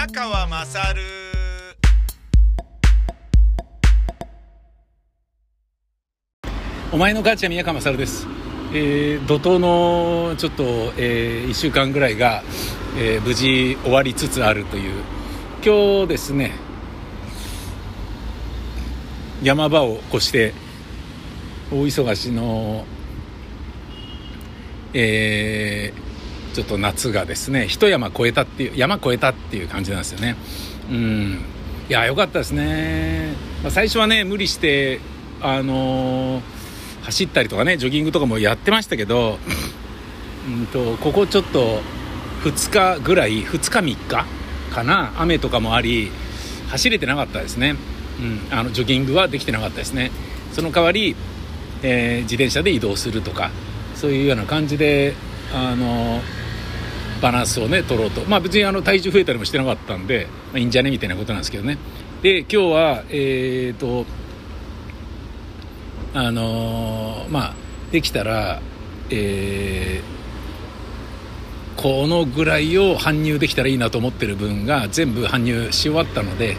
宮川まさるお前の母ちゃん宮川勝です、えー怒涛のちょっと、え1週間ぐらいが、えー無事終わりつつあるという。今日ですね山場を越して大忙しの、えーちょっと夏がですね一山越えたっていう山越えたっていう感じなんですよね。うん。いや良かったですね、まあ、最初はね無理してあのー走ったりとかねジョギングとかもやってましたけどうんとここちょっと2日ぐらい2日3日かな雨とかもあり走れてなかったですね、うん、あのジョギングはできてなかったですね。その代わり、えー自転車で移動するとかそういうような感じであのバランスをね取ろうとまあ別にあの体重増えたりもしてなかったんで、まあ、いいんじゃねみたいなことなんですけどねで今日はえっ、とあのーまあできたらえーこのぐらいを搬入できたらいいなと思ってる分が全部搬入し終わったので、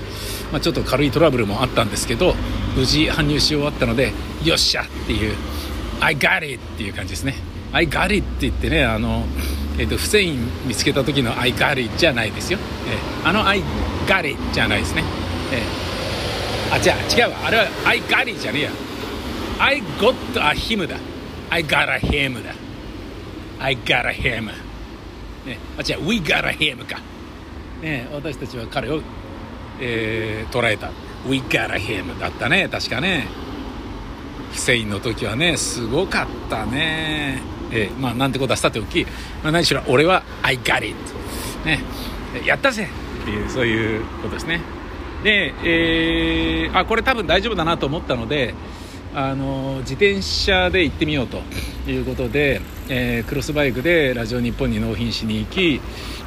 まあ、ちょっと軽いトラブルもあったんですけど無事搬入し終わったのでよっしゃっていう「I got it!」っていう感じですね「I got it!」って言ってねあの、えー、とフセイン見つけた時の「I got it!」じゃないですよ、えーあの「I got it!」じゃないですね、えーあ違う違うあれは「I got it!」じゃねえや。I got a him だ。I got a him だ。I got a him ね、あ違う We got a him か、ね、私たちは彼を、えー捉えた。We got a him だったね。確かね。フセインの時はねすごかったね。えーまあなんてことはさておき、まあ、何しろ俺は I got it ね。やったぜ。っていうそういうことですね。で、えーあこれ多分大丈夫だなと思ったのであの自転車で行ってみようということで、えークロスバイクでラジオ日本に納品しに行き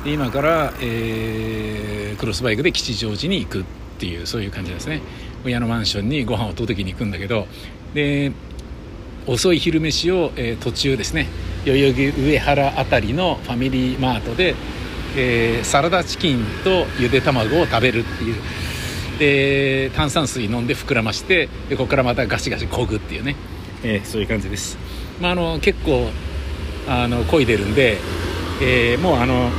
今から、えークロスバイクで吉祥寺に行くっていうそういう感じですね。親のマンションにご飯を届けに行くんだけどで遅い昼飯を、えー途中ですね代々木上原あたりのファミリーマートで、えーサラダチキンとゆで卵を食べるっていう。で炭酸水飲んで膨らましてでここからまたガシガシこぐっていうね、えーそういう感じです、まあ、あの結構あの漕いでるんで、えーもうあの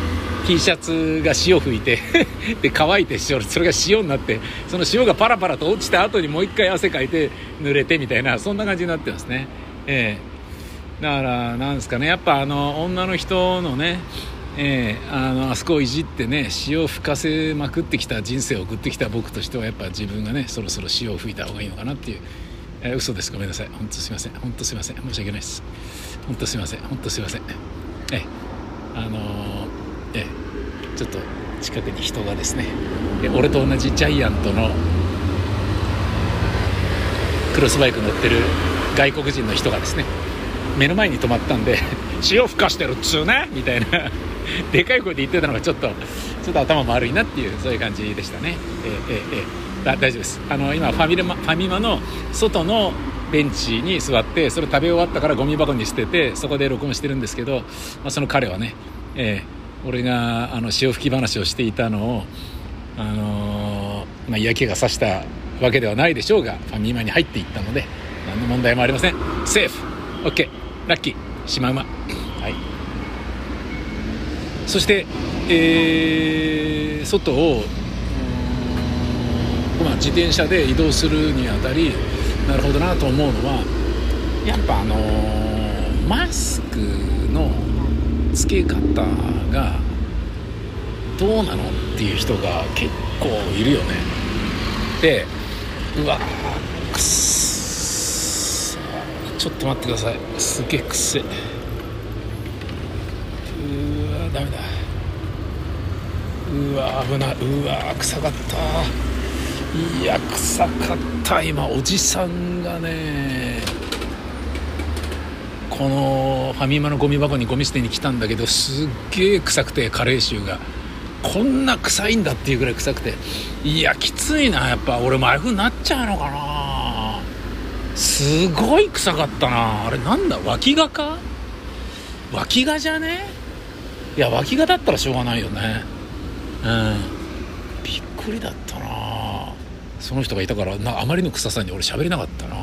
T シャツが潮吹いて で乾いてそれそれが塩になってその塩がパラパラと落ちた後にもう一回汗かいて濡れてみたいなそんな感じになってますね。ええ。だからなんですかねやっぱあの女の人のねええあのあそこをいじってね塩を吹かせまくってきた人生を送ってきた僕としてはやっぱ自分がねそろそろ塩を吹いた方がいいのかなっていう、えー嘘です。ごめんなさい。本当すいません。本当すいません。申し訳ないです。本当すいません。本当すいません。ええ。あのーえちょっと近くに人がですね。え俺と同じジャイアントのクロスバイク乗ってる外国人の人がですね目の前に止まったんで 塩ふかしてるっつうねみたいな でかい声で言ってたのがちょっとちょっと頭悪いなっていうそういう感じでしたね。ええええ大丈夫です。あの今ファミレマファミマの外のベンチに座ってそれ食べ終わったからゴミ箱に捨ててそこで録音してるんですけど、まあ、その彼はね、ええ俺があの潮吹き話をしていたのをあのーまあ、嫌気がさしたわけではないでしょうがファミマに入っていったので何の問題もありません。セーフ。OK ラッキー。シマウマはい。そして、えー外を、まあ、自転車で移動するにあたりなるほどなと思うのはやっぱあのーマスクのつけ方がどうなのっていう人が結構いるよね。でうわーくっそ。ちょっと待ってください。すげえくっせうわダメだ。うわ危ない。うわ臭かった。いや臭かった。今おじさんがねこのファミマのゴミ箱にゴミ捨てに来たんだけどすっげえ臭くてカレー臭がこんな臭いんだっていうぐらい臭くて。いやきついなやっぱ俺もああいう風になっちゃうのかな。すごい臭かったな。あれなんだ脇が。か脇がじゃね？いや脇がだったらしょうがないよね。うん。びっくりだったな。その人がいたからなあまりの臭さに俺喋れなかったな。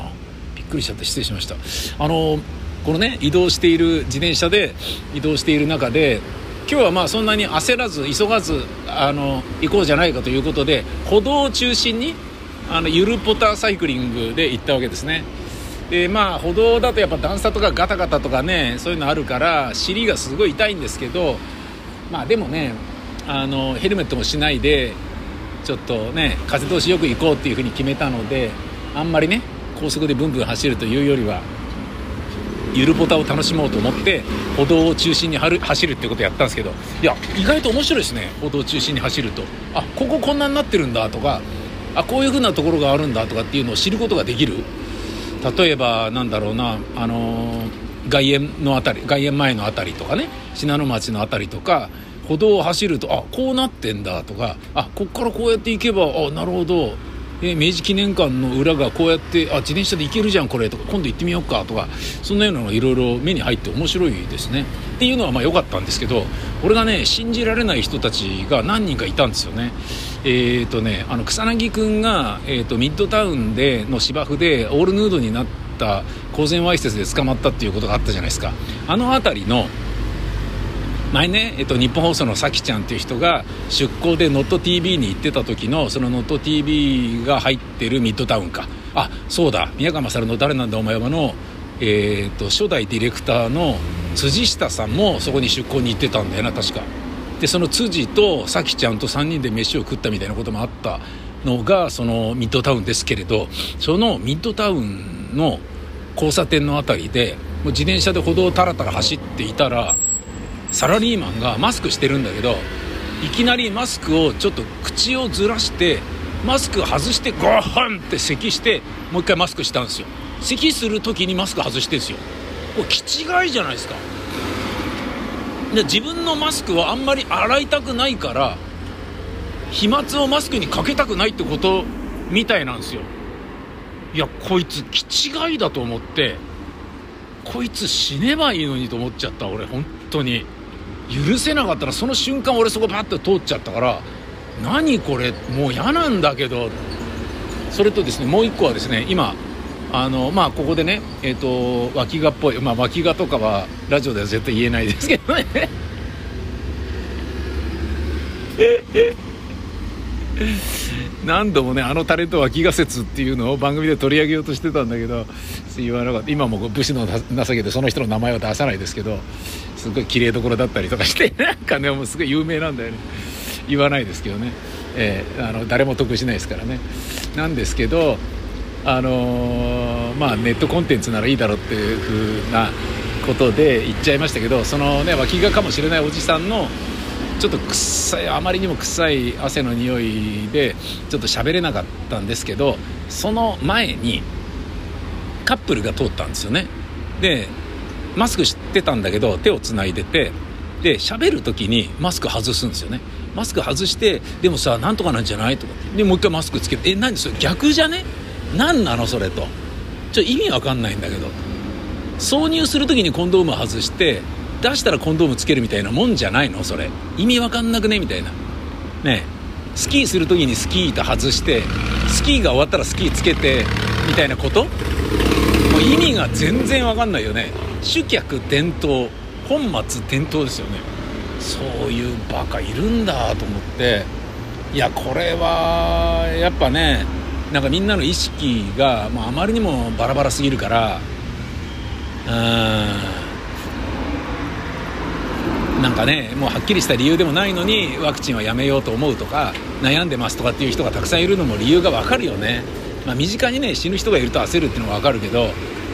びっくりしちゃって失礼しました。あのこのね移動している自転車で移動している中で今日はまあそんなに焦らず急がずあの行こうじゃないかということで歩道を中心にあのゆるポタサイクリングで行ったわけですね。でまあ歩道だとやっぱ段差とかガタガタとかねそういうのあるから尻がすごい痛いんですけどまあでもねあのヘルメットもしないでちょっとね風通しよく行こうっていうふうに決めたのであんまりね高速でブンブン走るというよりはゆるボタを楽しもうと思って歩道を中心に走るってことをやったんですけどいや意外と面白いですね。歩道を中心に走ると。あこここんなになってるんだとかあこういう風なところがあるんだとかっていうのを知ることができる。例えばなんだろうなあのー、外苑の辺り外苑前の辺りとかね信濃町の辺りとか歩道を走るとあこうなってんだとかあこっからこうやって行けばあなるほど。え明治記念館の裏がこうやってあ自転車で行けるじゃんこれとか今度行ってみようかとかそんなようなのがいろいろ目に入って面白いですね。っていうのはまあ良かったんですけど俺がね信じられない人たちが何人かいたんですよね。えーとね、あの草薙君が、えーと、ミッドタウンでの芝生でオールヌードになった公然わいせつで捕まったっていうことがあったじゃないですか。あの辺りの前ね、えっと、日本放送のさきちゃんっていう人が出向で「ノット t v に行ってた時のその「ノット t v が入ってるミッドタウンか。あそうだ。宮川勝の「誰なんだお前はの」えーと、初代ディレクターの辻下さんもそこに出向に行ってたんだよな確か。でその辻とさきちゃんと3人で飯を食ったみたいなこともあったのがそのミッドタウンですけれどそのミッドタウンの交差点の辺りでもう自転車で歩道をタラタラ走っていたらサラリーマンがマスクしてるんだけどいきなりマスクをちょっと口をずらしてマスク外してゴーンって咳してもう一回マスクしたんですよ。咳する時にマスク外してんですよ。これ気違いじゃないですか。で自分のマスクはあんまり洗いたくないから飛沫をマスクにかけたくないってことみたいなんですよ。いやこいつ気違いだと思ってこいつ死ねばいいのにと思っちゃった俺本当に。許せなかったらその瞬間俺そこバッと通っちゃったから何これもう嫌なんだけど。それとですねもう一個はですね今あのまあここでねえっ、ー、と脇がっぽいまあ脇がとかはラジオでは絶対言えないですけどね。何度もねあのタレント脇が説っていうのを番組で取り上げようとしてたんだけど言わなかった今も武士の情けでその人の名前は出さないですけどすごい綺麗どころだったりとかして なんかねもうすごい有名なんだよね。言わないですけどね、えー、あの誰も得しないですからね。なんですけどあのー、まあネットコンテンツならいいだろうっていう風なことで言っちゃいましたけどそのね脇がかもしれないおじさんのちょっと臭いあまりにも臭い汗の匂いでちょっと喋れなかったんですけどその前にカップルが通ったんですよね。でマスクしてたんだけど手をつないでてで喋る時にマスク外すんですよね。マスク外してでもさなんとかなんじゃないとか。でもう一回マスクつけてえ何それ逆じゃね？何なの？それと。ちょ意味わかんないんだけど。挿入する時にコンドーム外して出したらコンドームつけるみたいなもんじゃないの？それ。意味わかんなくね？みたいな。ねスキーする時にスキー板外してスキーが終わったらスキーつけてみたいなこと？もう意味が全然わかんないよね。主客転倒本末転倒ですよね。そういうバカいるんだと思って。いやこれはやっぱねなんかみんなの意識が、まあ、あまりにもバラバラすぎるから。うんなんかねもうはっきりした理由でもないのにワクチンはやめようと思うとか悩んでますとかっていう人がたくさんいるのも理由がわかるよね、まあ、身近にね死ぬ人がいると焦るっていうのはわかるけど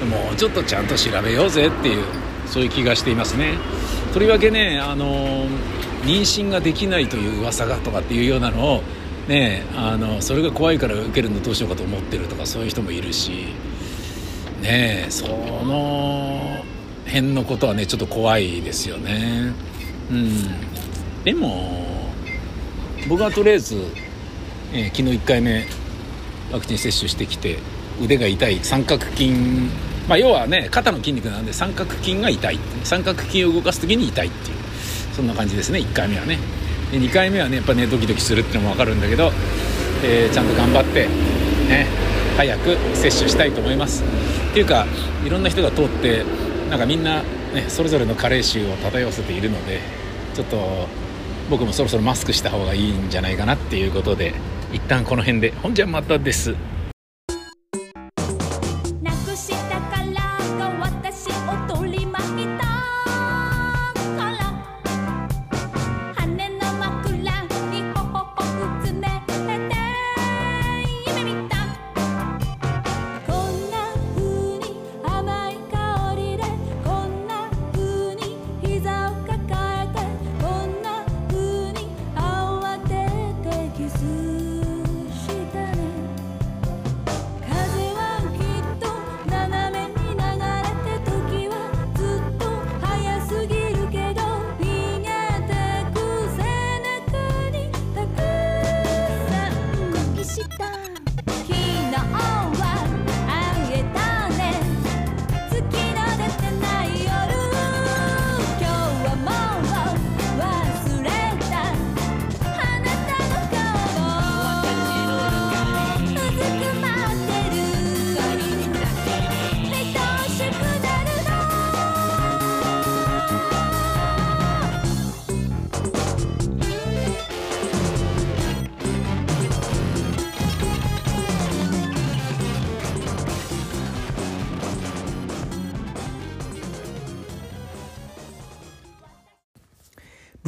もうちょっとちゃんと調べようぜっていうそういう気がしていますね。とりわけねあの妊娠ができないという噂がとかっていうようなのをねあのそれが怖いから受けるのどうしようかと思ってるとかそういう人もいるしねその辺のことはねちょっと怖いですよね。うん。でも僕はとりあえず、えー、昨日1回目ワクチン接種してきて腕が痛い三角筋まあ、要はね肩の筋肉なんで三角筋が痛い三角筋を動かす時に痛いっていう。そんな感じですね1回目はね。で2回目はねやっぱねドキドキするっていうのも分かるんだけど、えー、ちゃんと頑張ってね早く接種したいと思います。っていうかいろんな人が通ってなんかみんな、ね、それぞれの加齢臭を漂わせているのでちょっと僕もそろそろマスクした方がいいんじゃないかなっていうことで一旦この辺で。ほんじゃまたです。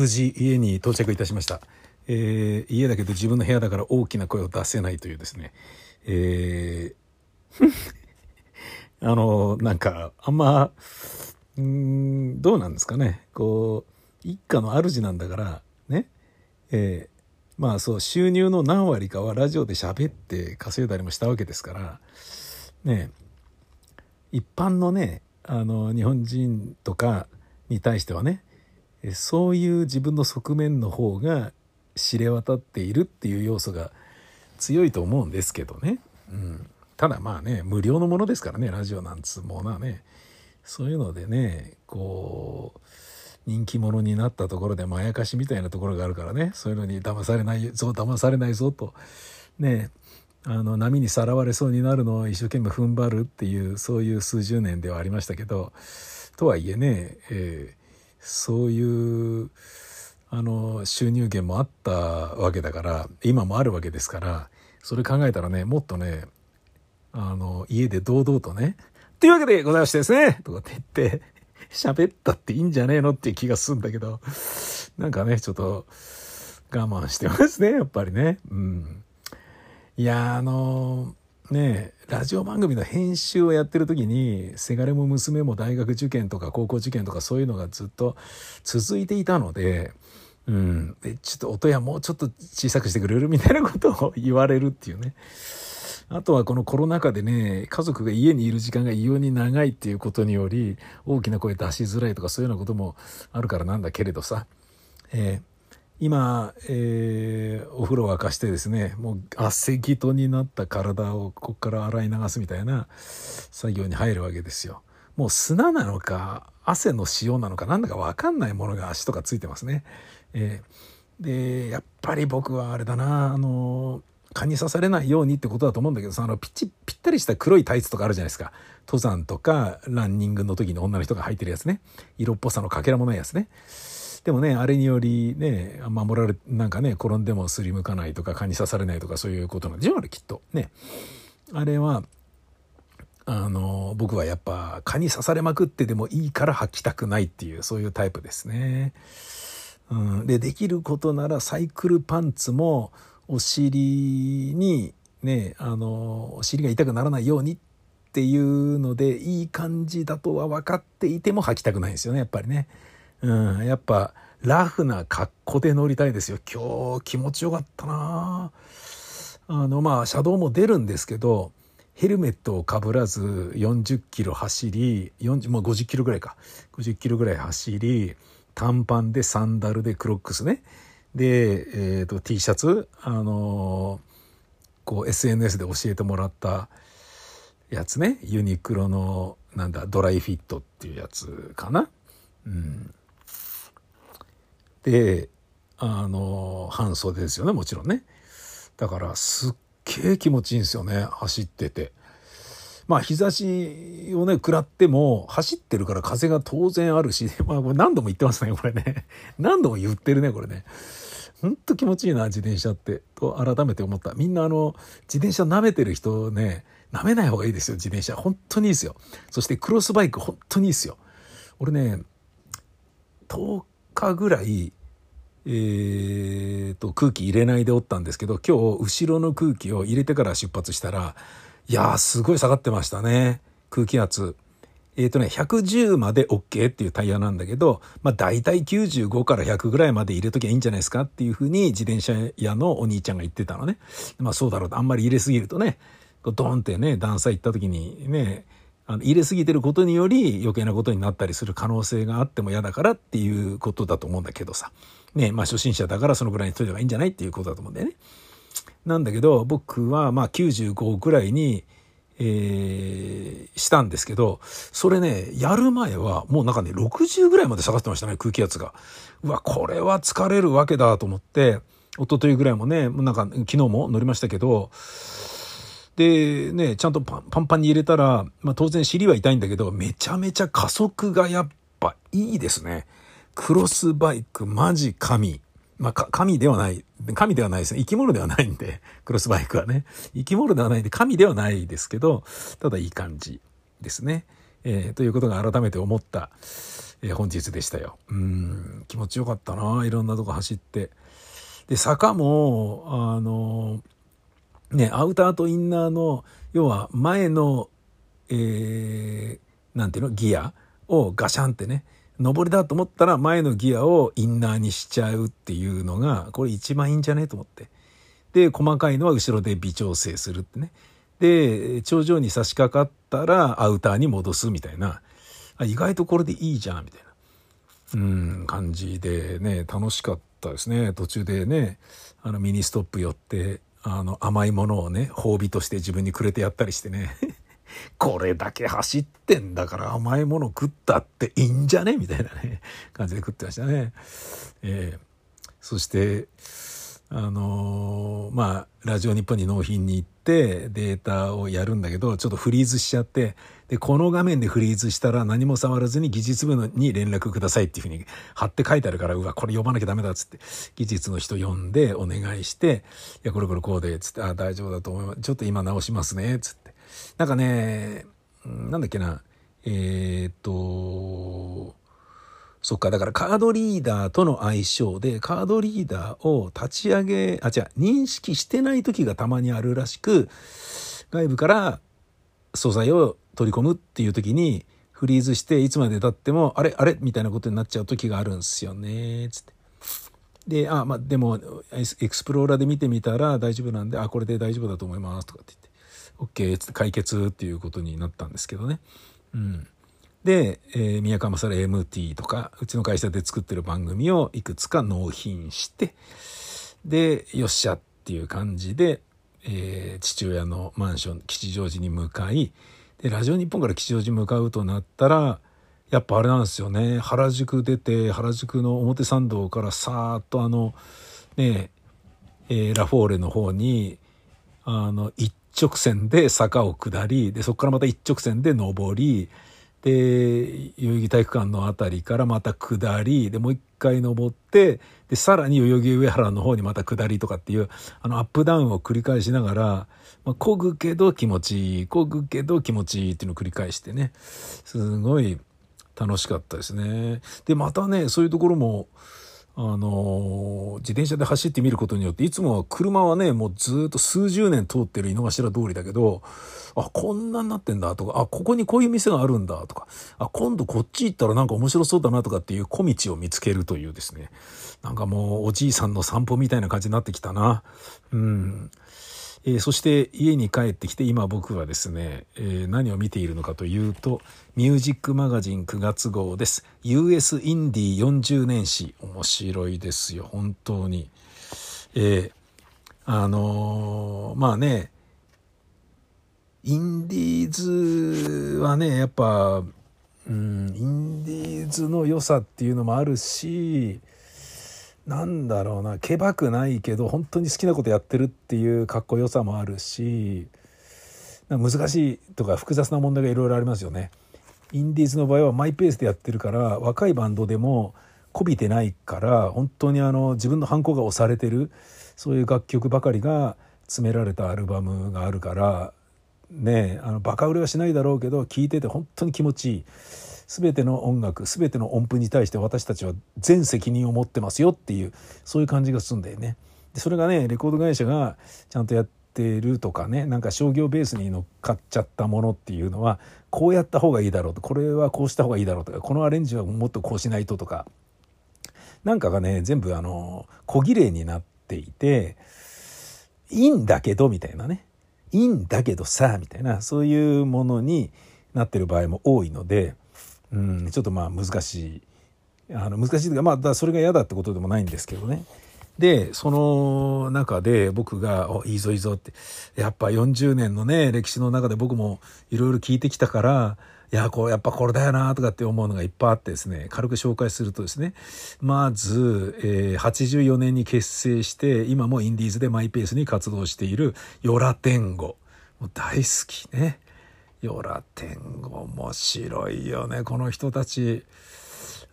無事家に到着いたしました、えー、家だけど自分の部屋だから大きな声を出せないというですね、えー あのなんかあんまうんどうなんですかね。こう一家の主なんだからね。えー、まあそう収入の何割かはラジオで喋って稼いだりもしたわけですからね。一般のねあの日本人とかに対してはねそういう自分の側面の方が知れ渡っているっていう要素が強いと思うんですけどね、うん、ただまあね無料のものですからねラジオなんつうものはね。そういうのでねこう人気者になったところでまやかしみたいなところがあるからね。そういうのに騙されないぞ騙されないぞと。ねあの波にさらわれそうになるのを一生懸命踏ん張るっていうそういう数十年ではありましたけど。とはいえね、えーそういうあの収入源もあったわけだから今もあるわけですからそれ考えたらねもっとねあの家で堂々とね「というわけでございましてですね」とかって言って喋ったっていいんじゃねえのっていう気がするんだけどなんかねちょっと我慢してますねやっぱりね。うん、いやあのねラジオ番組の編集をやってる時にせがれも娘も大学受験とか高校受験とかそういうのがずっと続いていたので、うん、でちょっと音やもうちょっと小さくしてくれるみたいなことを言われるっていうね。あとはこのコロナ禍でね、家族が家にいる時間が異様に長いっていうことにより、大きな声出しづらいとかそういうようなこともあるからなんだけれどさ、え今、えー、お風呂沸かしてですねもう汗ぎとになった体をここから洗い流すみたいな作業に入るわけですよ。もう砂なのか汗の塩なのかなんだか分かんないものが足とかついてますね。えー、でやっぱり僕はあれだなあの蚊に刺されないようにってことだと思うんだけどさあのピッチぴったりした黒いタイツとかあるじゃないですか登山とかランニングの時に女の人が履いてるやつね色っぽさのかけらもないやつね。でもねあれによりね守られなんかね転んでもすりむかないとか蚊に刺されないとかそういうことなんでしょあれきっとねあれはあの僕はやっぱ蚊に刺されまくってでもいいから履きたくないっていうそういうタイプですね。うん、でできることならサイクルパンツもお尻にねあのお尻が痛くならないようにっていうのでいい感じだとは分かっていても履きたくないんですよねやっぱりね。うん、やっぱラフな格好で乗りたいですよ。今日気持ちよかったなあの、まあ、車道も出るんですけど、ヘルメットをかぶらず40キロ走り、40、まあ、50キロぐらいか。50キロぐらい走り、短パンでサンダルでクロックスね。で、えっ、ー、と、T シャツ、あのー、こう SNS で教えてもらったやつね。ユニクロの、なんだ、ドライフィットっていうやつかな。うん。であの半袖ですよねもちろんね。だからすっげえ気持ちいいんですよね走ってて。まあ日差しをね食らっても走ってるから風が当然あるし まあこれ何度も言ってますねこれね。何度も言ってるねこれね。ほんと気持ちいいな自転車って。と改めて思った。みんなあの自転車舐めてる人ね舐めない方がいいですよ自転車。本当にいいですよ。そしてクロスバイク本当にいいですよ。俺ね10日ぐらいえーと、空気入れないでおったんですけど今日後ろの空気を入れてから出発したらいやーすごい下がってましたね空気圧。えっ、ー、とね110まで OK っていうタイヤなんだけど、まあ、大体95から100ぐらいまで入れときゃいいんじゃないですかっていうふうに自転車屋のお兄ちゃんが言ってたのね。まあそうだろうとあんまり入れすぎるとねドンってね段差行った時にねあの入れすぎてることにより余計なことになったりする可能性があっても嫌だからっていうことだと思うんだけどさ。ね、まあ初心者だからそのぐらいにしといた方がいいんじゃないっていうことだと思うんだよね。なんだけど僕はまあ95ぐらいに、えー、したんですけど、それね、やる前はもうなんかね、60ぐらいまで下がってましたね、空気圧が。うわ、これは疲れるわけだと思って、一昨日ぐらいもね、なんか昨日も乗りましたけど、でね、ちゃんとパンパンに入れたら、まあ当然尻は痛いんだけど、めちゃめちゃ加速がやっぱいいですね。クロスバイクマジ神。まあ、神ではない。神ではないですね。生き物ではないんで、クロスバイクはね。生き物ではないんで、神ではないですけど、ただいい感じですね。えー、ということが改めて思った、えー、本日でしたよ。うん、気持ちよかったな。いろんなとこ走って。で、坂も、あの、ね、アウターとインナーの、要は前の、えー、なんていうの、ギアをガシャンってね、上りだと思ったら前のギアをインナーにしちゃうっていうのがこれ一番いいんじゃねと思って。で細かいのは後ろで微調整するってね。で頂上に差し掛かったらアウターに戻すみたいな。あ意外とこれでいいじゃんみたいな。うん感じでね楽しかったですね。途中でねあのミニストップ寄ってあの甘いものをね褒美として自分にくれてやったりしてね これだけ走ってんだから甘いもの食ったっていいんじゃね？みたいなね、感じで食ってましたね。えー、そして、あのー、まあ、ラジオ日本に納品に行ってデータをやるんだけど、ちょっとフリーズしちゃって、で、この画面でフリーズしたら何も触らずに技術部に連絡くださいっていうふうに貼って書いてあるから、うわ、これ読まなきゃダメだっつって、技術の人呼んでお願いして、いや、これこれこうで、つって、あ、大丈夫だと思います。ちょっと今直しますね、つって。なんかね、なんだっけな、えー、っと、そっか、だからカードリーダーとの相性で、カードリーダーを立ち上げ、あ、違う、認識してない時がたまにあるらしく、外部から素材を取り込むっていう時に、フリーズしていつまで経っても、あれあれ？みたいなことになっちゃう時があるんですよね、つって。で、あ、まあ、でも、エクスプローラーで見てみたら大丈夫なんで、あ、これで大丈夫だと思います、とかって言って。OK って解決っていうことになったんですけどね。うん、で、えー、宮川勝 MT とかうちの会社で作ってる番組をいくつか納品してでよっしゃっていう感じで、えー、父親のマンション吉祥寺に向かいでラジオ日本から吉祥寺に向かうとなったらやっぱあれなんですよね。原宿出て原宿の表参道からさーっとあのねえー、ラフォーレの方にあの行っ直線で坂を下りでそこからまた一直線で上りで代々木体育館の辺りからまた下りでもう一回登ってでさらに代々木上原の方にまた下りとかっていうあのアップダウンを繰り返しながら、まあ、漕ぐけど気持ちいい漕ぐけど気持ちいいっていうのを繰り返してねすごい楽しかったですね。でまたねそういうところもあの自転車で走ってみることによっていつもは車はねもうずっと数十年通ってる井の頭通りだけどあこんなになってんだとかあここにこういう店があるんだとかあ今度こっち行ったらなんか面白そうだなとかっていう小道を見つけるというですね。なんかもうおじいさんの散歩みたいな感じになってきたな。うん。えー、そして家に帰ってきて今僕はですね、えー、何を見ているのかというとミュージックマガジン9月号です。US インディ40年史。面白いですよ。本当に。えー、あのまあねインディーズはねやっぱうんインディーズの良さっていうのもあるしなんだろうなけばくないけど本当に好きなことやってるっていうかっこよさもあるし難しいとか複雑な問題がいろいろありますよね。インディーズの場合はマイペースでやってるから若いバンドでもこびてないから本当にあの自分のハンコが押されてるそういう楽曲ばかりが詰められたアルバムがあるからねあのバカ売れはしないだろうけど聴いてて本当に気持ちいい全ての音楽全ての音符に対して私たちは全責任を持ってますよっていうそういう感じがするんだよね。でそれがねレコード会社がちゃんとやってるとかねなんか商業ベースに乗っかっちゃったものっていうのはこうやった方がいいだろうとこれはこうした方がいいだろうとかこのアレンジはもっとこうしないととかなんかがね全部あの小綺麗になっていていいんだけどみたいなねいいんだけどさみたいなそういうものになってる場合も多いので、うん、ちょっとまあ難しい。あの難しいというかまあだそれが嫌だってことでもないんですけどね。でその中で僕が「おいいぞいいぞ」って。やっぱ40年のね歴史の中で僕もいろいろ聞いてきたからいやこうやっぱこれだよなとかって思うのがいっぱいあってですね軽く紹介するとですねまず、えー、84年に結成して今もインディーズでマイペースに活動しているヨラテンゴ大好きね。ヨラテンゴ面白いよね。この人たち。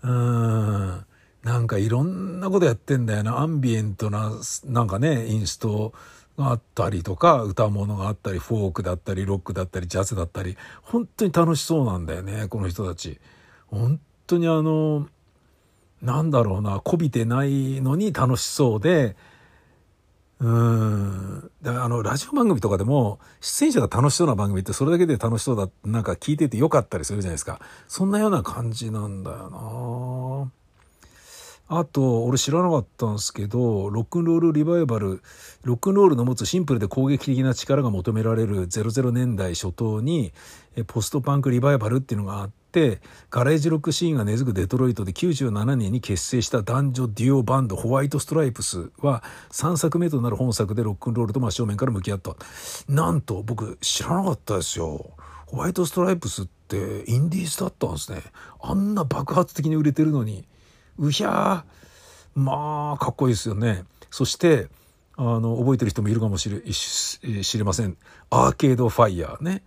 うん。なんかいろんなことやってんだよな。アンビエントななんかねインストがあったりとか歌物があったりフォークだったりロックだったりジャズだったり。本当に楽しそうなんだよねこの人たち。本当にあのなんだろうなこびてないのに楽しそうでうんだからあのラジオ番組とかでも出演者が楽しそうな番組ってそれだけで楽しそうだなんか聞いててよかったりするじゃないですかそんなような感じなんだよな。あと、俺知らなかったんですけど、ロックンロールリバイバル、ロックンロールの持つシンプルで攻撃的な力が求められる00年代初頭に、ポストパンクリバイバルっていうのがあって、ガレージロックシーンが根付くデトロイトで97年に結成した男女デュオバンドホワイトストライプスは3作目となる本作でロックンロールと真正面から向き合った。なんと僕知らなかったですよ。ホワイトストライプスってインディーズだったんですね。あんな爆発的に売れてるのに。うひゃー。まあかっこいいですよね。そしてあの覚えてる人もいるかもしれ知れません。アーケードファイヤーね。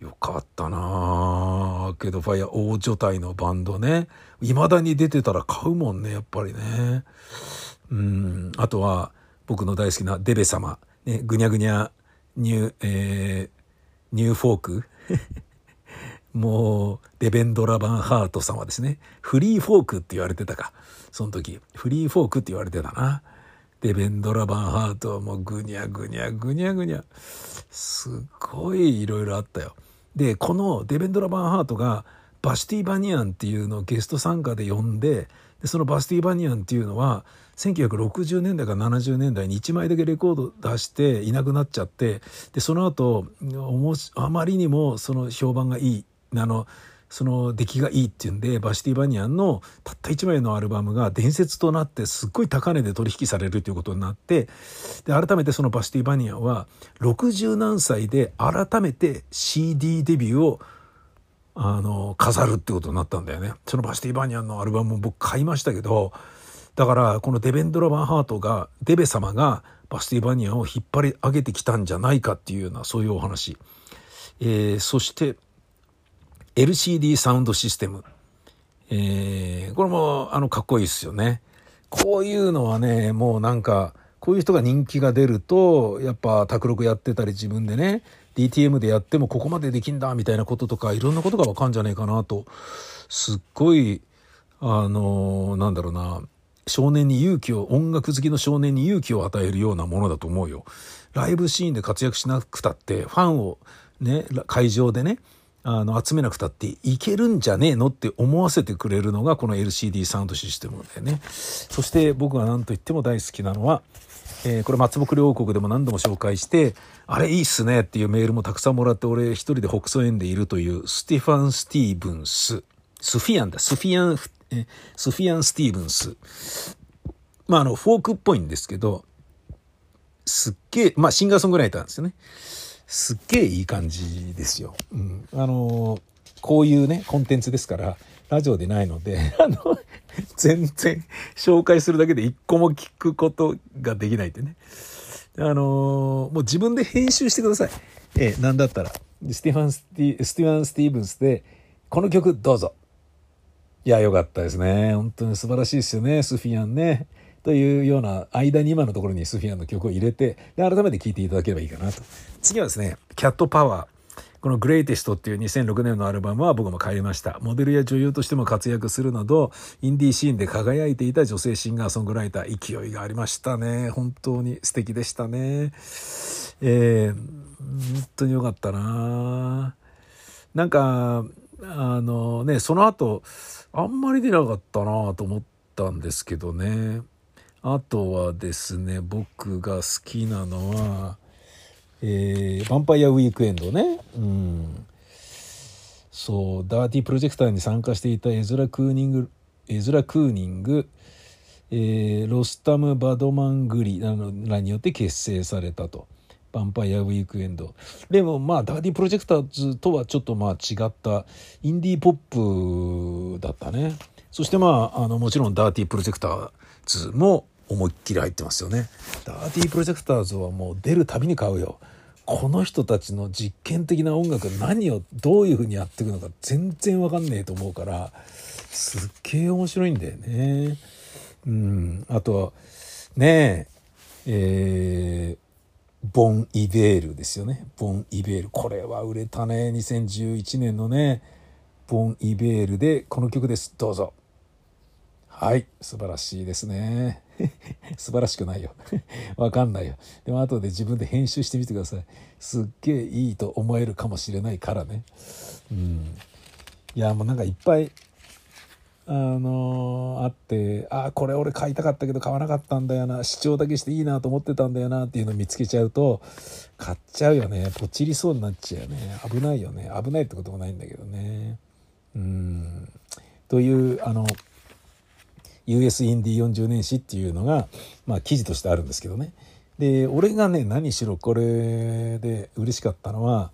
よかったなアーケードファイヤー大所帯のバンドね。未だに出てたら買うもんねやっぱりね。うん。あとは僕の大好きなデベ様、ね、ぐにゃぐにゃニュー、えー、ニューフォーク。もう、デベンドラ・バンハート様ですね。フリーフォークって言われてたか。その時。フリーフォークって言われてたな。デベンドラ・バンハートはもうぐにゃぐにゃぐにゃぐにゃ。すっごいいろいろあったよ。で、このデベンドラ・バンハートがバシティ・バニアンっていうのをゲスト参加で呼んで、でそのバスティ・バニアンっていうのは1960年代から70年代に1枚だけレコード出していなくなっちゃってでその後あまりにもその評判がいいあのその出来がいいっていうんでバシティ・バニアンのたった1枚のアルバムが伝説となってすっごい高値で取引されるということになってで改めてそのバシティ・バニアンは60何歳で改めて CD デビューをあの飾るってことになったんだよね。そのバシティ・バニアンのアルバムも僕買いましたけどだからこのデベンドラ・バンハートがデベ様がバシティ・バニアンを引っ張り上げてきたんじゃないかっていうようなそういうお話。えー、そして LCD サウンドシステム。えー、これもあのかっこいいですよね。こういうのはね、もうなんか、こういう人が人気が出ると、やっぱ卓録やってたり自分でね、DTM でやってもここまでできんだみたいなこととか、いろんなことがわかんじゃねえかなと、すっごい、あのなんだろうな、少年に勇気を、音楽好きの少年に勇気を与えるようなものだと思うよ。ライブシーンで活躍しなくたって、ファンをね、会場でね、あの集めなくたっていけるんじゃねえのって思わせてくれるのがこの LCD サウンドシステムでね。そして僕が何と言っても大好きなのは、えー、これ松木両国でも何度も紹介してあれいいっすねっていうメールもたくさんもらって俺一人でほくそ笑んでいるというスティファン・スティーブンス。スフィアンだ。スフィアン、えスフィアン・スティーブンス。まああのフォークっぽいんですけどすっげえまあシンガーソングライターなんですよね。すっげえいい感じですよ。うん、あのこういうねコンテンツですからラジオでないので あの全然紹介するだけで一個も聞くことができないってね。あのー、もう自分で編集してください。えー、なんだったら。スティファン・スティスティファン・スティーブンスで、この曲どうぞ。いや、よかったですね。本当に素晴らしいですよね、スフィアンね。というような間に今のところにスフィアンの曲を入れて、で、改めて聴いていただければいいかなと。次はですね、キャットパワー。このグレイテストっていう2006年のアルバムは僕も買いました。モデルや女優としても活躍するなど、インディーシーンで輝いていた女性シンガーソングライター、勢いがありましたね。本当に素敵でしたね。えー、本当によかったななんか、あのね、その後、あんまり出なかったなと思ったんですけどね。あとはですね、僕が好きなのは、えー、ヴァンパイアウィークエンドね。うん。そう、ダーティープロジェクターに参加していたエズラ・クーニング、エズラ・クーニング、えー、ロスタム・バトマングリらによって結成されたと。ヴァンパイアウィークエンド。でもまあ、ダーティープロジェクターズとはちょっとまあ違ったインディーポップだったね。そしてまあ、あの、もちろんダーティプロジェクターズも思いっきり入ってますよね。ダーティープロジェクターズはもう出るたびに買うよ。この人たちの実験的な音楽何をどういう風にやっていくのか全然わかんねえと思うからすっげえ面白いんだよね。うん、あとはねええー、ボン・イベールですよね。ボン・イベール。これは売れたね。2011年のね、ボン・イベールでこの曲です。どうぞ。はい、素晴らしいですね。素晴らしくないよ。わかんないよ。でも後で自分で編集してみてください。すっげえいいと思えるかもしれないからね。うん。いや、もうなんかいっぱい、あのー、あって、あ、これ俺買いたかったけど買わなかったんだよな。視聴だけしていいなと思ってたんだよなっていうのを見つけちゃうと、買っちゃうよね。ポチりそうになっちゃうよね。危ないよね。危ないってこともないんだけどね。うん。という、あの、US インディ40年史っていうのが、まあ、記事としてあるんですけどね。で俺がね何しろこれで嬉しかったのは、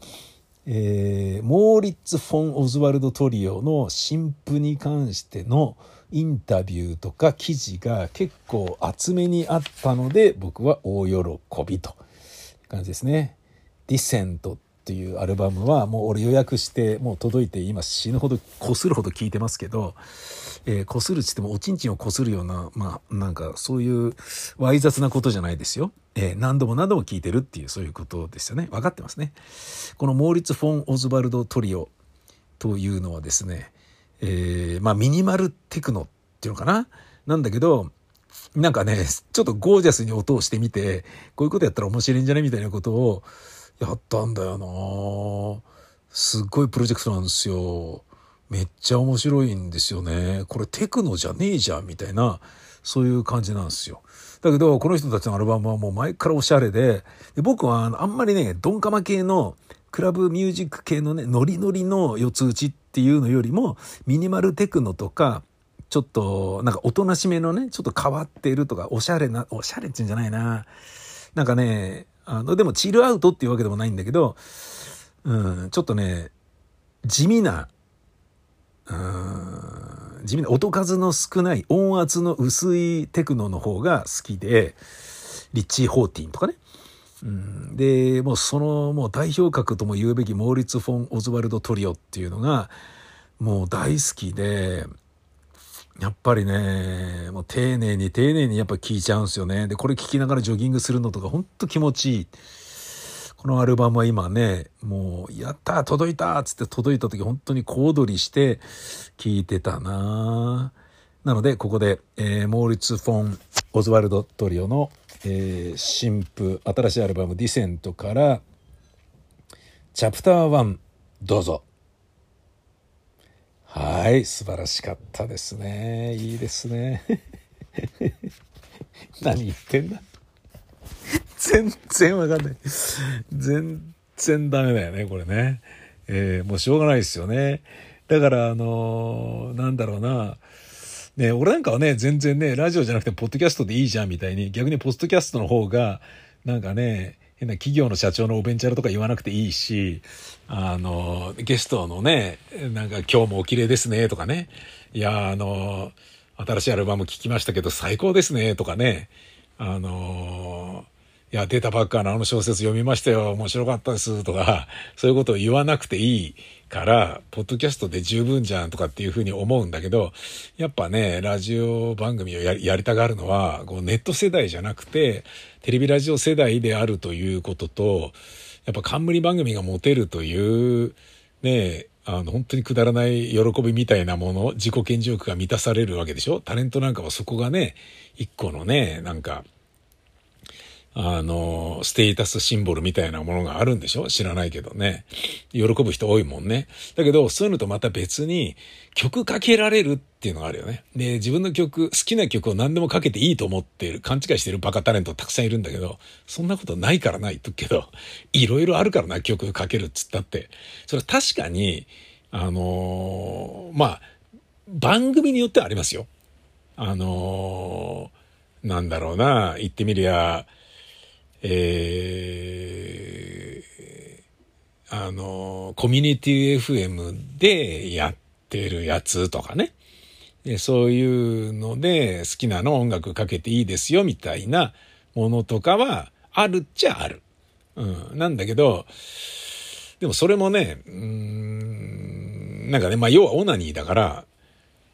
えー、モーリッツ・フォン・オズワルド・トリオの新譜に関してのインタビューとか記事が結構厚めにあったので僕は大喜びという感じですね。ディセントっていうアルバムはもう俺予約してもう届いて今死ぬほどこするほど聴いてますけど、えー、こするっつってもおちんちんをこするようなまあなんかそういうわい雑なことじゃないですよ。えー、何度も何度も聴いてるっていうそういうことですよね。分かってますね。このモーリツ・フォン・オズバルド・トリオというのはですね、えー、まあミニマルテクノっていうのかな？なんだけどなんかねちょっとゴージャスに音をしてみてこういうことやったら面白いんじゃないみたいなことをやったんだよなすっごいプロジェクトなんですよ。めっちゃ面白いんですよね。これテクノじゃねえじゃんみたいな、そういう感じなんですよ。だけど、この人たちのアルバムはもう前からおしゃれで、で僕はあんまりね、ドンカマ系のクラブミュージック系のね、ノリノリの四つ打ちっていうのよりも、ミニマルテクノとか、ちょっと、なんかおとなしめのね、ちょっと変わっているとか、おしゃれな、おしゃれって言うんじゃないな。なんかね、あの、でもチルアウトっていうわけでもないんだけど、うん、ちょっとね、地味な、うん、地味な音数の少ない音圧の薄いテクノの方が好きで、リッチー・ホーティンとかね。うん、で、もうそのもう代表格とも言うべきモーリッツ・フォン・オズワルド・トリオっていうのがもう大好きで、やっぱりね、もう丁寧に丁寧にやっぱ聴いちゃうんですよね。で、これ聴きながらジョギングするのとかほんと気持ちいい。このアルバムは今ね、もう、やった届いたっつって届いた時本当に小躍りして聴いてたななので、ここで、えー、モーリッツ・フォン・オズワルド・トリオの、えー、新譜、新しいアルバムディセントから、チャプター1、どうぞ。はい、素晴らしかったですね。いいですね。何言ってんだ全然わかんない。全然ダメだよね、これね。えー、もうしょうがないですよね。だから、あのー、なんだろうな。ね、俺なんかはね、全然ね、ラジオじゃなくて、ポッドキャストでいいじゃんみたいに、逆にポッドキャストの方が、なんかね、変な企業の社長のおベンチャルとか言わなくていいし、あの、ゲストのね、なんか今日もお綺麗ですねとかね、いや、あの、新しいアルバム聴きましたけど最高ですね、とかね。あの、いや、データバッカーのあの小説読みましたよ、面白かったです、とか、そういうことを言わなくていいから、ポッドキャストで十分じゃんとかっていうふうに思うんだけど、やっぱね、ラジオ番組をやりたがるのは、こうネット世代じゃなくて、テレビラジオ世代であるということと、やっぱ冠番組が持てるという、ね、あの、本当にくだらない喜びみたいなもの、自己顕示欲が満たされるわけでしょ？タレントなんかはそこがね、一個のね、なんか、あの、ステータスシンボルみたいなものがあるんでしょ？知らないけどね。喜ぶ人多いもんね。だけど、そういうのとまた別に、曲かけられるっていうのがあるよね。で、自分の曲、好きな曲を何でもかけていいと思っている、勘違いしてるバカタレントたくさんいるんだけど、そんなことないからないとけど、いろいろあるからな、曲かけるっつったって。それは確かに、あのー、まあ、番組によってはありますよ。あのー、なんだろうな、言ってみりゃ、えー、あの、コミュニティ FM でやってるやつとかね。そういうので好きなの音楽かけていいですよみたいなものとかはあるっちゃある。うん。なんだけど、でもそれもね、うん、なんかね、まあ要はオナニーだから、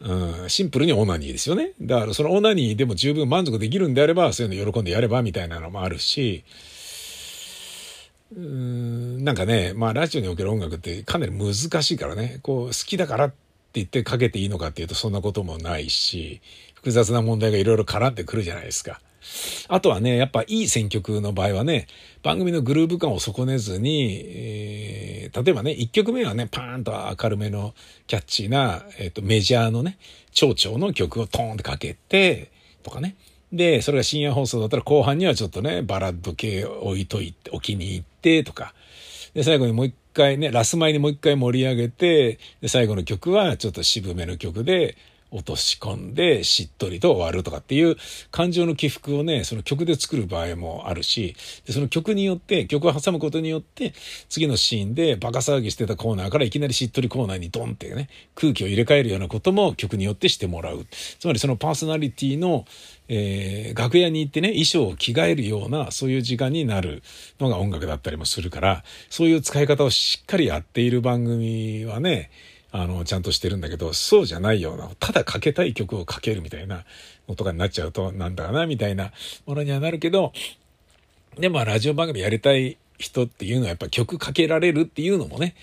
うん、シンプルにオナニーですよね。だからそのオナニーでも十分満足できるんであれば、そういうの喜んでやればみたいなのもあるし、うん、なんかね、まあラジオにおける音楽ってかなり難しいからね、こう好きだからって言ってかけていいのかっていうとそんなこともないし、複雑な問題がいろいろ絡んでくるじゃないですか。あとはね、やっぱいい選曲の場合はね、番組のグルーヴ感を損ねずに、えー、例えばね、1曲目はね、パーンと明るめのキャッチーな、えっ、と、メジャーのね、蝶々の曲をトーンってかけて、とかね。で、それが深夜放送だったら後半にはちょっとね、バラッド系置いといて、置きに行ってとか。で、最後にもう一回ね、ラス前にもう一回盛り上げて、で、最後の曲はちょっと渋めの曲で、落とし込んでしっとりと終わるとかっていう感情の起伏をね、その曲で作る場合もあるし、でその曲によって、曲を挟むことによって、次のシーンでバカ騒ぎしてたコーナーからいきなりしっとりコーナーにドンってね、空気を入れ替えるようなことも曲によってしてもらう。つまりそのパーソナリティの、えー、楽屋に行ってね、衣装を着替えるような、そういう時間になるのが音楽だったりもするから、そういう使い方をしっかりやっている番組はね、あの、ちゃんとしてるんだけど、そうじゃないような、ただかけたい曲をかけるみたいなのとかになっちゃうと、なんだかな、みたいなものにはなるけど、でもラジオ番組やりたい人っていうのはやっぱ曲かけられるっていうのもね、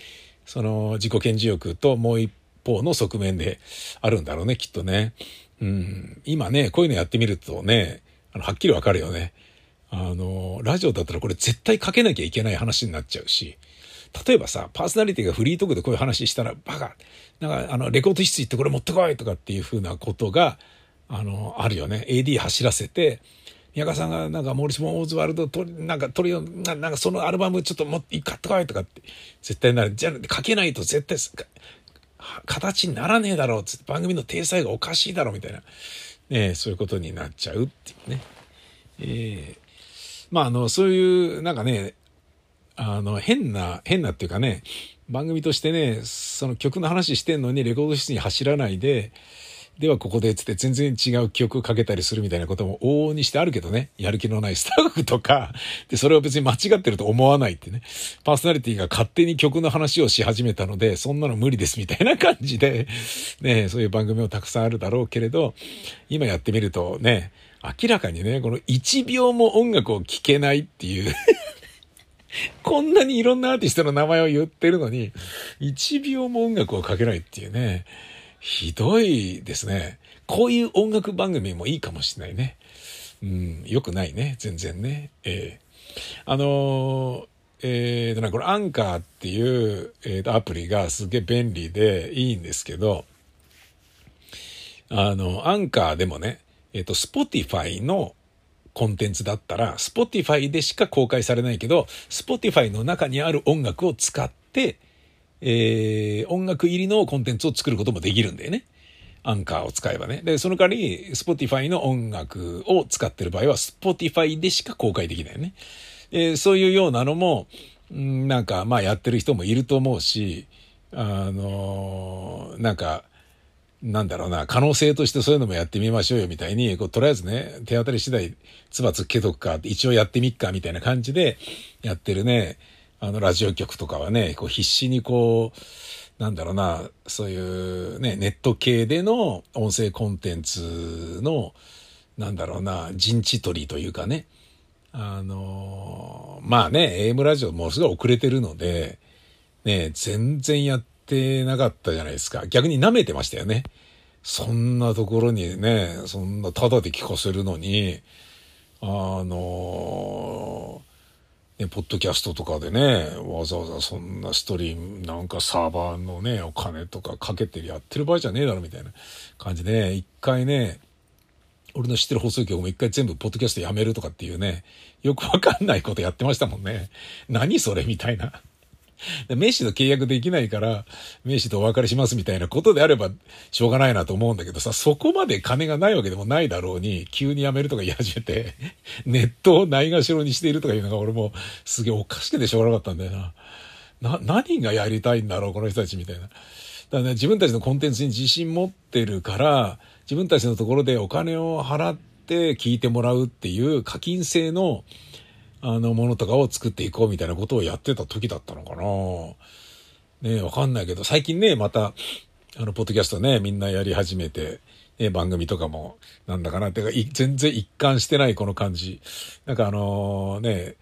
その自己顕示欲ともう一方の側面であるんだろうね、きっとね。うん、今ね、こういうのやってみるとね、あの、はっきりわかるよね。あの、ラジオだったらこれ絶対かけなきゃいけない話になっちゃうし、例えばさ、パーソナリティがフリートークでこういう話したら、バカ、なんか、あの、レコード室行ってこれ持ってこいとかっていうふうなことが、あの、あるよね。AD 走らせて、宮川さんがなんかモーリス・モーズワールドとなんか取りななんかそのアルバムちょっと持っ買ってこいとかって絶対なるじゃあ書けないと絶対形にならねえだろうつって番組の体裁がおかしいだろうみたいな、ね、そういうことになっちゃうっていうね。えー、まああのそういうなんかねあの、変な、変なっていうかね、番組としてね、その曲の話してんのにレコード室に走らないで、ではここでつって全然違う曲かけたりするみたいなことも往々にしてあるけどね、やる気のないスタッフとか、で、それを別に間違ってると思わないってね、パーソナリティが勝手に曲の話をし始めたので、そんなの無理ですみたいな感じで、ね、そういう番組もたくさんあるだろうけれど、今やってみるとね、明らかにね、この1秒も音楽を聴けないっていうこんなにいろんなアーティストの名前を言ってるのに、1秒も音楽をかけないっていうね、ひどいですね。こういう音楽番組もいいかもしれないね。うん、よくないね、全然ね。えー、あのー、えーとね、これアンカーっていう、えー、とアプリがすげえ便利でいいんですけど、あの、アンカーでもね、えっ、ー、と、Spotify のコンテンツだったら、Spotify でしか公開されないけど、Spotify の中にある音楽を使って、えー、音楽入りのコンテンツを作ることもできるんだよね。アンカーを使えばね。で、その代わり、Spotify の音楽を使ってる場合は、Spotify でしか公開できないよね。えー、そういうようなのも、んなんか、まあやってる人もいると思うし、あのー、なんか、なんだろうな、可能性としてそういうのもやってみましょうよみたいに、こう、とりあえずね、手当たり次第、つばつけとくか、一応やってみっか、みたいな感じでやってるね、あの、ラジオ局とかはね、こう、必死にこう、なんだろうな、そういうね、ネット系での音声コンテンツの、なんだろうな、陣地取りというかね、あのまあね、AM ラジオもうすごい遅れてるので、ね、全然やっててなかったじゃないですか。逆に舐めてましたよね。そんなところにね、そんなタダで聞かせるのに、あのね、ポッドキャストとかでね、わざわざそんなストリーム、なんかサーバーのね、お金とかかけてやってる場合じゃねえだろみたいな感じでね、一回ね、俺の知ってる放送局も一回全部ポッドキャストやめるとかっていうね、よくわかんないことやってましたもんね。何それみたいな。名刺と契約できないから、名刺とお別れしますみたいなことであれば、しょうがないなと思うんだけどさ、そこまで金がないわけでもないだろうに、急に辞めるとか言い始めて、ネットをないがしろにしているとかいうのが俺もすげえおかしくてしょうがなかったんだよな。な、何がやりたいんだろう、この人たちみたいな。だね、自分たちのコンテンツに自信持ってるから、自分たちのところでお金を払って聞いてもらうっていう課金制の、あの、ものとかを作っていこうみたいなことをやってた時だったのかな。ねわかんないけど、最近ね、また、あの、ポッドキャストね、みんなやり始めて、ね、番組とかも、なんだかなってか、全然一貫してないこの感じ。なんかあのね、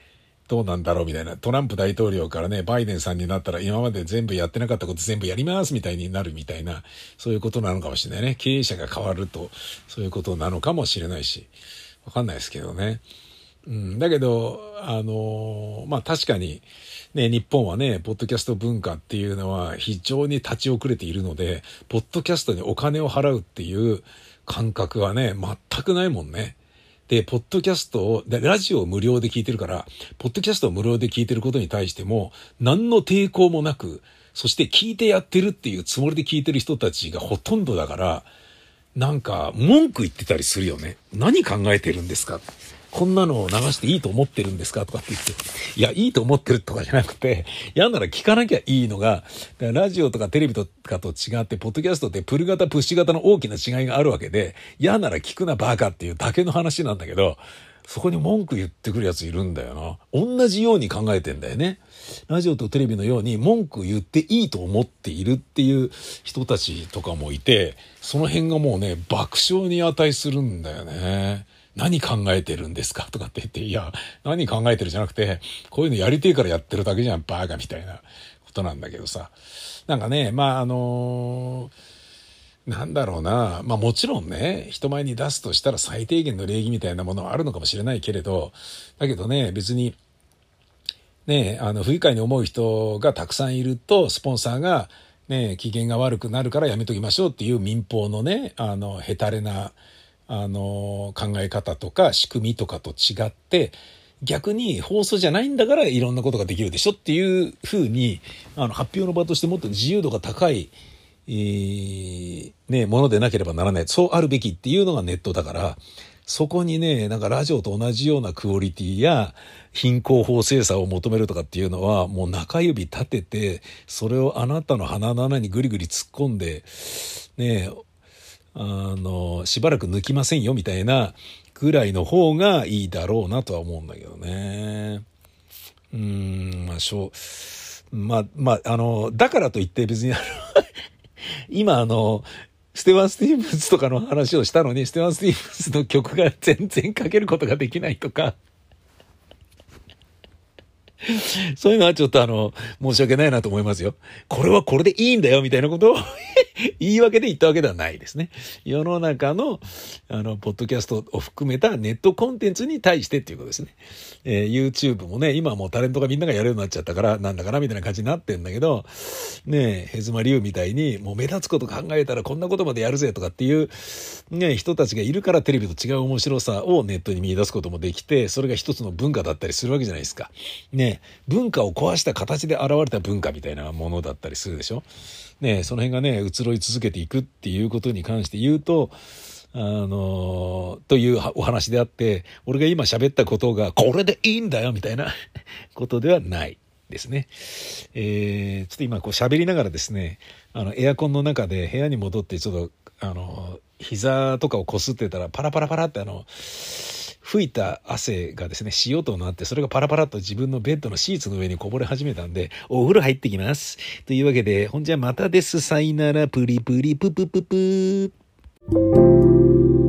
どうなんだろうみたいな。トランプ大統領からね、バイデンさんになったら今まで全部やってなかったこと全部やりますみたいになるみたいな、そういうことなのかもしれないね。経営者が変わると、そういうことなのかもしれないし、わかんないですけどね。うん、だけど、あのまあ確かに、ね、日本はね、ポッドキャスト文化っていうのは非常に立ち遅れているので、ポッドキャストにお金を払うっていう感覚はね、全くないもんね。で、ポッドキャストを、ラジオを無料で聞いてるから、ポッドキャストを無料で聞いてることに対しても、何の抵抗もなく、そして聞いてやってるっていうつもりで聞いてる人たちがほとんどだから、なんか文句言ってたりするよね。何考えてるんですか？こんなのを流していいと思ってるんですかとかって言って、いや、いいと思ってるとかじゃなくて、嫌なら聞かなきゃいいのが、ラジオとかテレビとかと違って、ポッドキャストってプル型、プッシュ型の大きな違いがあるわけで、嫌なら聞くなバカっていうだけの話なんだけど、そこに文句言ってくるやついるんだよな。同じように考えてんだよね。ラジオとテレビのように文句言っていいと思っているっていう人たちとかもいて、その辺がもうね、爆笑に値するんだよね。何考えてるんですか？とかって言って、いや、何考えてるじゃなくて、こういうのやりてえからやってるだけじゃん、バーガみたいなことなんだけどさ。なんかね、まあ、あのー、なんだろうな。まあもちろんね、人前に出すとしたら最低限の礼儀みたいなものはあるのかもしれないけれど、だけどね、別に、ね、あの、不愉快に思う人がたくさんいると、スポンサーが、ね、機嫌が悪くなるからやめときましょうっていう民放のね、あの、へたれな、あの考え方とか仕組みとかと違って逆に放送じゃないんだからいろんなことができるでしょっていうふうにあの発表の場としてもっと自由度が高い、えー、ね、ものでなければならない。そうあるべきっていうのがネットだからそこにねなんかラジオと同じようなクオリティや貧困法精査を求めるとかっていうのはもう中指立ててそれをあなたの鼻の穴にぐりぐり突っ込んでねあの、しばらく抜きませんよみたいなぐらいの方がいいだろうなとは思うんだけどね。うん、まあ、しょう、まあ、まあ、あの、だからといって別にあの今あの、スフィアン・スティーブンスとかの話をしたのに、スフィアン・スティーブンスの曲が全然かけることができないとか そういうのはちょっとあの、申し訳ないなと思いますよ。これはこれでいいんだよ、みたいなことを 言い訳で言ったわけではないですね。世の中の、あの、ポッドキャストを含めたネットコンテンツに対してっていうことですね。えー、YouTube もね、今はもうタレントがみんながやるようになっちゃったから、なんだかな、みたいな感じになってんだけど、ねえ、ヘズマリュウみたいに、もう目立つこと考えたらこんなことまでやるぜとかっていう、ね、人たちがいるからテレビと違う面白さをネットに見出すこともできて、それが一つの文化だったりするわけじゃないですか。ねね文化を壊した形で現れた文化みたいなものだったりするでしょ？ねその辺がね、移ろい続けていくっていうことに関して言うと、あのというお話であって、俺が今喋ったことがこれでいいんだよみたいな ことではないですね。えー、ちょっと今こう喋りながらですね、あのエアコンの中で部屋に戻ってちょっとあの、膝とかをこすってたらパラパラパラってあの、吹いた汗がですね、塩となって、それがパラパラと自分のベッドのシーツの上にこぼれ始めたんで、お風呂入ってきます。というわけで、ほんじゃまたです。さいなら、プリプリププププー。